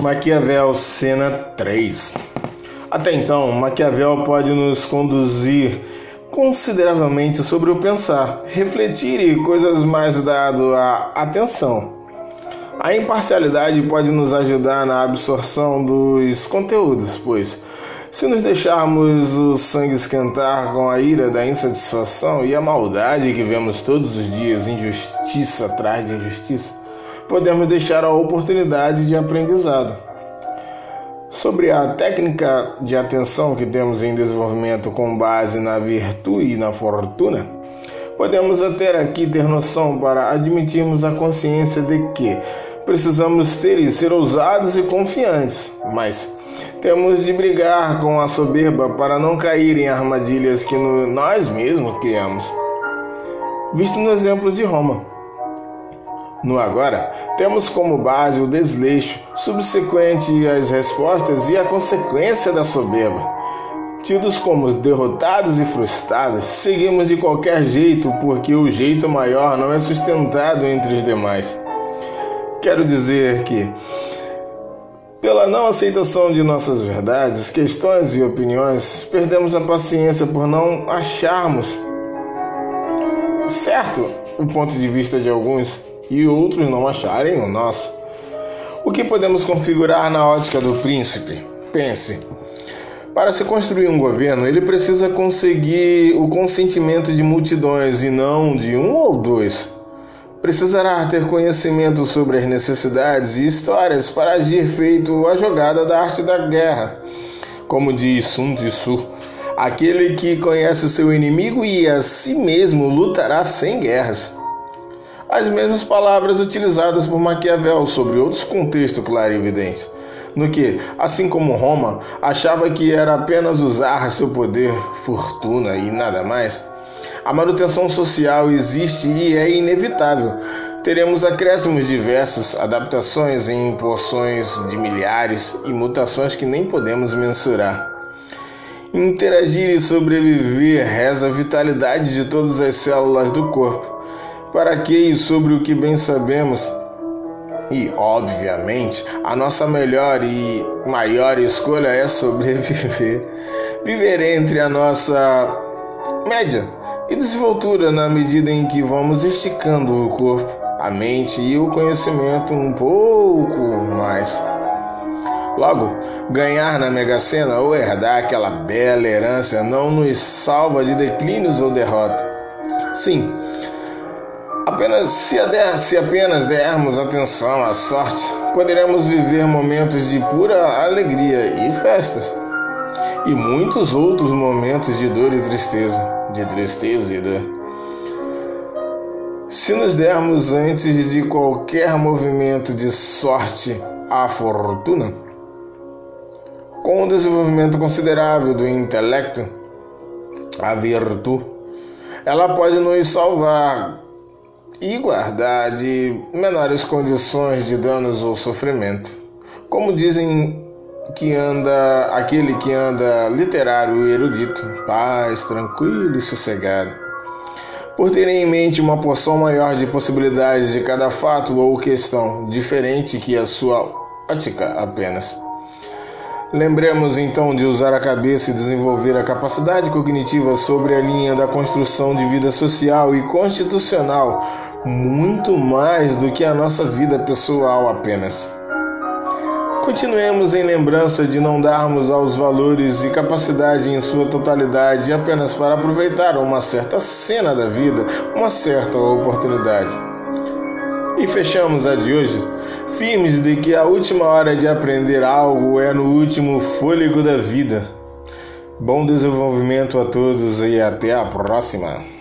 Maquiavel, cena 3. Até então, Maquiavel pode nos conduzir consideravelmente sobre o pensar, refletir e coisas mais dado à atenção. A imparcialidade pode nos ajudar na absorção dos conteúdos, pois se nos deixarmos o sangue esquentar com a ira da insatisfação e a maldade que vemos todos os dias, injustiça atrás de injustiça, podemos deixar a oportunidade de aprendizado. Sobre a técnica de atenção que temos em desenvolvimento com base na virtude e na fortuna, podemos ter aqui ter noção para admitirmos a consciência de que precisamos ter e ser ousados e confiantes, mas temos de brigar com a soberba para não cair em armadilhas que nós mesmos criamos. Visto no exemplo de Roma. No agora, temos como base o desleixo subsequente às respostas e a consequência da soberba. Tidos como derrotados e frustrados, seguimos de qualquer jeito porque o jeito maior não é sustentado entre os demais. Quero dizer que, pela não aceitação de nossas verdades, questões e opiniões, perdemos a paciência por não acharmos certo o ponto de vista de alguns e outros não acharem o nosso. O que podemos configurar na ótica do príncipe? Pense. Para se construir um governo, ele precisa conseguir o consentimento de multidões e não de um ou dois. Precisará ter conhecimento sobre as necessidades e histórias para agir feito a jogada da arte da guerra. Como diz Sun Tzu, aquele que conhece seu inimigo e a si mesmo lutará sem guerras as mesmas palavras utilizadas por Maquiavel sobre outros contextos clarividentes, no que, assim como Roma, achava que era apenas usar seu poder, fortuna e nada mais. A manutenção social existe e é inevitável. Teremos acréscimos diversos, adaptações em porções de milhares e mutações que nem podemos mensurar. Interagir e sobreviver reza a vitalidade de todas as células do corpo para que e sobre o que bem sabemos. E, obviamente, a nossa melhor e maior escolha é sobreviver. Viver entre a nossa média e desenvoltura na medida em que vamos esticando o corpo, a mente e o conhecimento um pouco mais. Logo, ganhar na Mega Sena ou herdar aquela bela herança não nos salva de declínios ou derrota. Sim, Apenas se, se apenas dermos atenção à sorte, poderemos viver momentos de pura alegria e festas, e muitos outros momentos de dor e tristeza, de tristeza e dor. Se nos dermos antes de qualquer movimento de sorte à fortuna, com o desenvolvimento considerável do intelecto, a virtude, ela pode nos salvar e guardar de menores condições de danos ou sofrimento. Como dizem que anda aquele que anda literário e erudito, paz, tranquilo e sossegado. Por terem em mente uma porção maior de possibilidades de cada fato ou questão, diferente que a sua ótica apenas. Lembremos então de usar a cabeça e desenvolver a capacidade cognitiva sobre a linha da construção de vida social e constitucional, muito mais do que a nossa vida pessoal apenas. Continuemos em lembrança de não darmos aos valores e capacidade em sua totalidade apenas para aproveitar uma certa cena da vida, uma certa oportunidade. E fechamos a de hoje firmes de que a última hora de aprender algo é no último fôlego da vida. Bom desenvolvimento a todos e até a próxima!